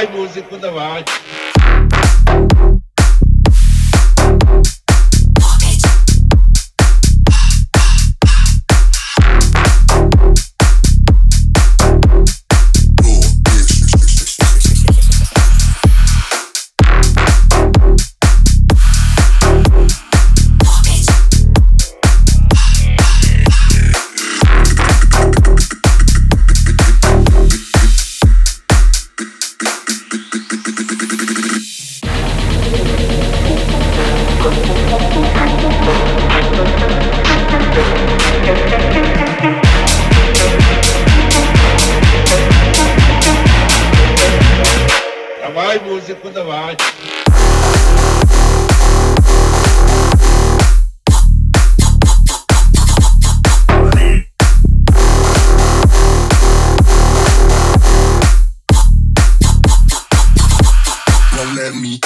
vai, música, vai. Vai, músico, vai. Don't let me